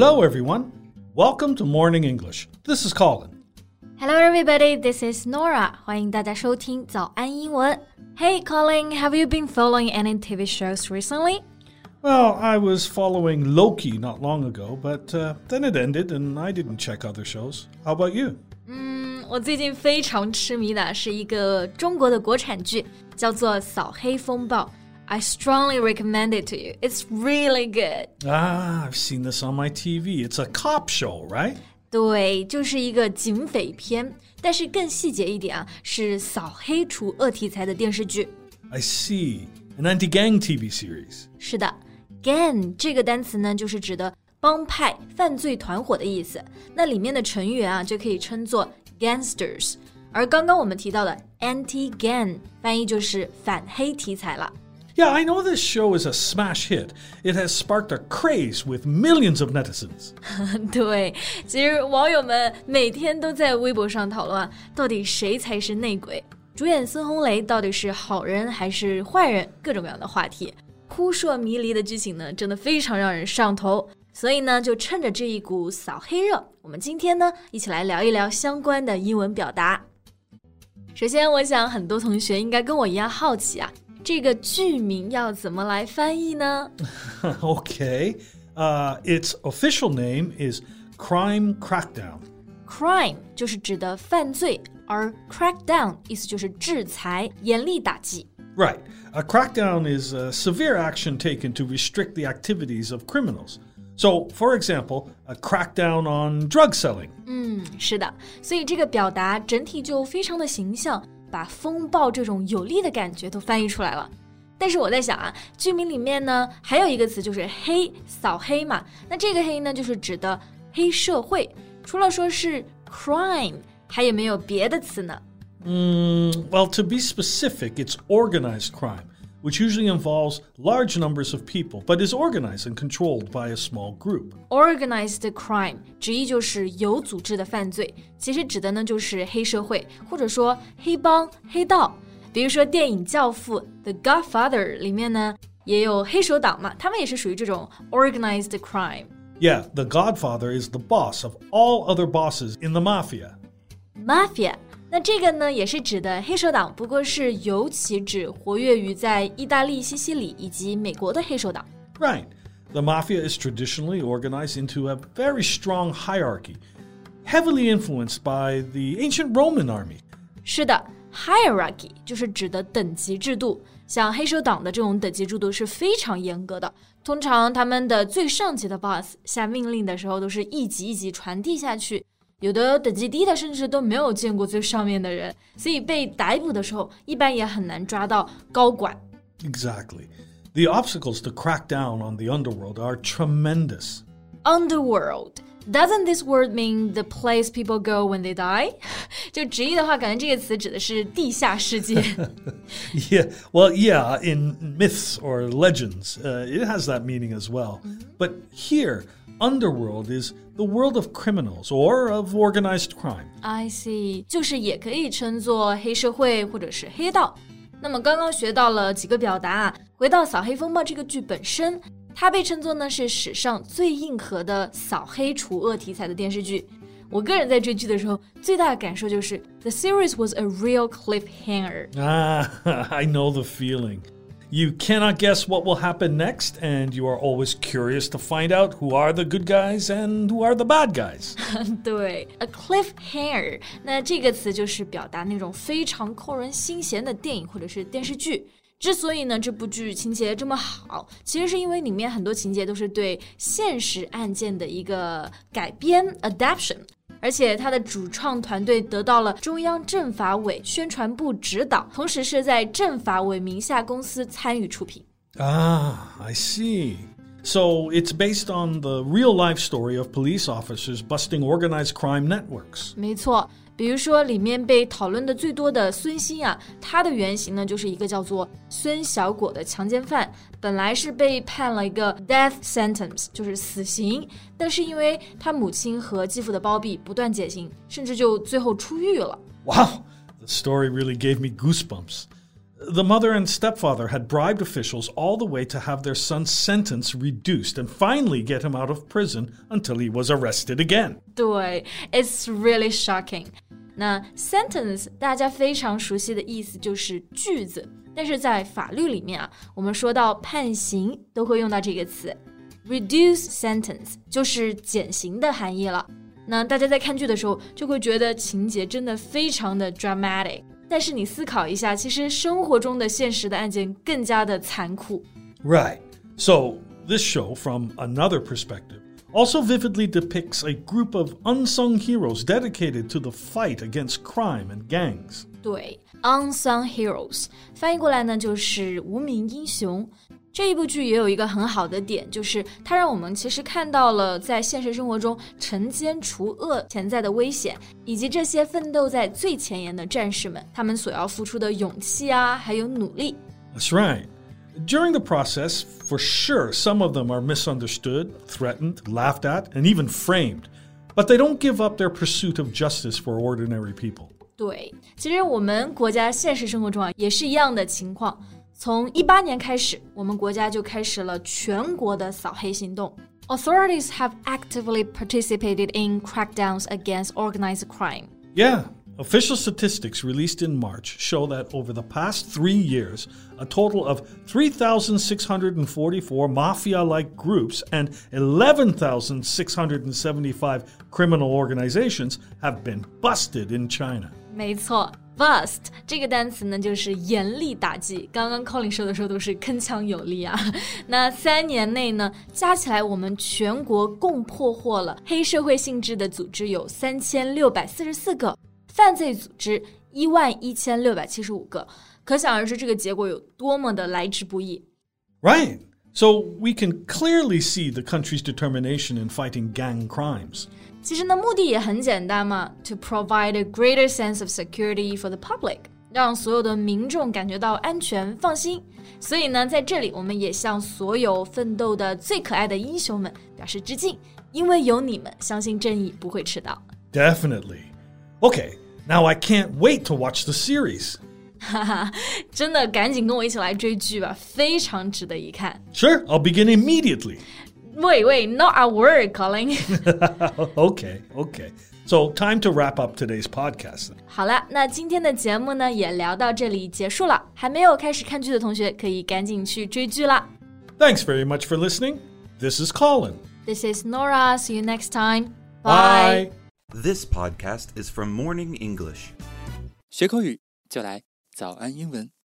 Hello, everyone. Welcome to Morning English. This is Colin. Hello, everybody. This is Norah. 欢迎大家收听早安英文. Hey, Colin. Have you been following any TV shows recently? Well, I was following Loki not long ago, but uh, then it ended, and I didn't check other shows. How about you? Mm, 嗯，我最近非常痴迷的是一个中国的国产剧，叫做《扫黑风暴》。I strongly recommend it to you. It's really good. Ah, I've seen this on my TV. It's a cop show, right? 对，就是一个警匪片，但是更细节一点啊，是扫黑除恶题材的电视剧。 I see. An anti gang TV series. 是的，gang 这个单词呢，就是指的帮派、犯罪团伙的意思。那里面的成员啊，就可以称作 gangsters。而刚刚我们提到的 anti-gang，翻译就是反黑题材了。 Yeah, I know this show is a smash hit. It has sparked a craze with millions of netizens. 对，其实网友们每天都在微博上讨论，到底谁才是内鬼？主演孙红雷到底是好人还是坏人？各种各样的话题，扑朔迷离的剧情呢，真的非常让人上头。所以呢，就趁着这一股扫黑热，我们今天呢，一起来聊一聊相关的英文表达。首先，我想很多同学应该跟我一样好奇啊，这个剧名要怎么来翻译呢？ okay. Uh, its official name is Crime Crackdown. crime 就是指的犯罪，而 crackdown 意思就是制裁、严厉打击。 Right. A crackdown is uh, severe action taken to restrict the activities of criminals. So, for example, a crackdown on drug selling. 是的，所以这个表达整体就非常的形象， 把风暴这种有力的感觉都翻译出来了。但是我在想啊，剧名里面呢还有一个词就是黑，扫黑嘛。那这个黑呢，就是指的黑社会。除了说是 crime，还有没有别的词呢？嗯 well, to be specific, it's organized crime, which usually involves large numbers of people, but is organized and controlled by a small group. Organized crime 直译就是有组织的犯罪，其实指的呢就是黑社会或者说黑帮、黑道。比如说电影《教父》The Godfather 里面呢也有黑手党嘛，他们也是属于这种 organized crime。 Yeah, the Godfather is the boss of all other bosses in the mafia. Mafia， 那这个呢也是指的黑手党，不过是尤其指活跃于在意大利、西西里以及美国的黑手党。Right. The mafia is traditionally organized into a very strong hierarchy, heavily influenced by the ancient Roman army. 是的，hierarchy 就是指的等级制度。像黑手党的这种等级制度是非常严格的，通常他们的最上级的 boss 下命令的时候都是一级一级传递下去，有的等级低的甚至都没有见过最上面的人，所以被逮捕的时候一般也很难抓到高管。 Exactly. The obstacles to crack down on the underworld are tremendous. Underworld doesn't this word mean the place people go when they die？就直译的话，感觉这个词指的是地下世界。 Yeah, well, yeah, in myths or legends, uh, it has that meaning as well. But here, underworld is the world of criminals or of organized crime. I see，就是也可以称作黑社会或者是黑道。那么刚刚学到了几个表达啊，回到《扫黑风暴》这个剧本身，它被称作呢是史上最硬核的扫黑除恶题材的电视剧。我个人在追剧的时候，最大的感受就是，the series was a real cliffhanger。 Ah, I know the feeling. You cannot guess what will happen next, and you are always curious to find out who are the good guys and who are the bad guys. 对，a cliffhanger，那这个词就是表达那种非常扣人心弦的电影或者是电视剧。之所以呢这部剧情节这么好，其实是因为里面很多情节都是对现实案件的一个改编 adaptation， 而且他的主创团队得到了中央政法委宣传部指导，同时是在政法委名下公司参与出品。Ah, I see. So it's based on the real life story of police officers busting organized crime networks. 没错，比如说里面被讨论的最多的孙兴啊，他的原型呢就是一个叫做孙小果的强奸犯，本来是被判了一个 death sentence，就是死刑，但是因为他母亲和继父的包庇，不断减刑，甚至就最后出狱了。 Wow, the story really gave me goosebumps. The mother and stepfather had bribed officials all the way to have their son's sentence reduced and finally get him out of prison until he was arrested again. 对，It's really shocking。那 sentence 大家非常熟悉的意思就是句子，但是在法律里面啊，我们说到判刑都会用到这个词，reduce sentence 就是减刑的含义了。那大家在看剧的时候就会觉得情节真的非常的 dramatic， 但是你思考一下，其实生活中的现实的案件更加的残酷。Right. So this show, from another perspective, also vividly depicts a group of unsung heroes dedicated to the fight against crime and gangs. 对，unsung heroes 翻译过来呢就是无名英雄。 这一部剧也有一个很好的点，就是它让我们其实看到了在现实生活中惩奸除恶潜在的危险，以及这些奋斗在最前沿的战士们他们所要付出的勇气啊，还有努力。That's right. During the process, for sure, some of them are misunderstood, threatened, laughed at, and even framed. But they don't give up their pursuit of justice for ordinary people. 对，其实我们国家现实生活中啊也是一样的情况。 从一八年开始，我们国家就开始了全国的扫黑行动。Authorities have actively participated in crackdowns against organized crime. Yeah, official statistics released in March show that over the past three years, a total of 3,644 mafia like groups and 11,675 criminal organizations have been busted in China. 没错 ，bust 这个单词呢，就是严厉打击。刚刚 Colin 说的时候都是铿锵有力啊。那三年内呢，加起来我们全国共破获了黑社会性质的组织有三千六百四十四个，犯罪组织一万一千六百七十五个。可想而知，这个结果有多么的来之不易。Right. So we can clearly see the country's determination in fighting gang crimes. 其实呢，目的也很简单嘛，to provide a greater sense of security for the public，让所有的民众感觉到安全放心。所以呢，在这里我们也向所有奋斗的最可爱的英雄们表示致敬，因为有你们，相信正义不会迟到。Definitely. Okay, now I can't wait to watch the series. 哈哈，真的，赶紧跟我一起来追剧吧，非常值得一看。Sure, I'll begin immediately. Wait, wait, not a word, Colin. okay, okay. So time to wrap up today's podcast. 好了，那今天的节目呢也聊到这里结束了。还没有开始看剧的同学，可以赶紧去追剧了。Thanks very much for listening. This is Colin. This is Norah. See you next time. Bye. Bye. This podcast is from Morning English. 学口语就来早安英文。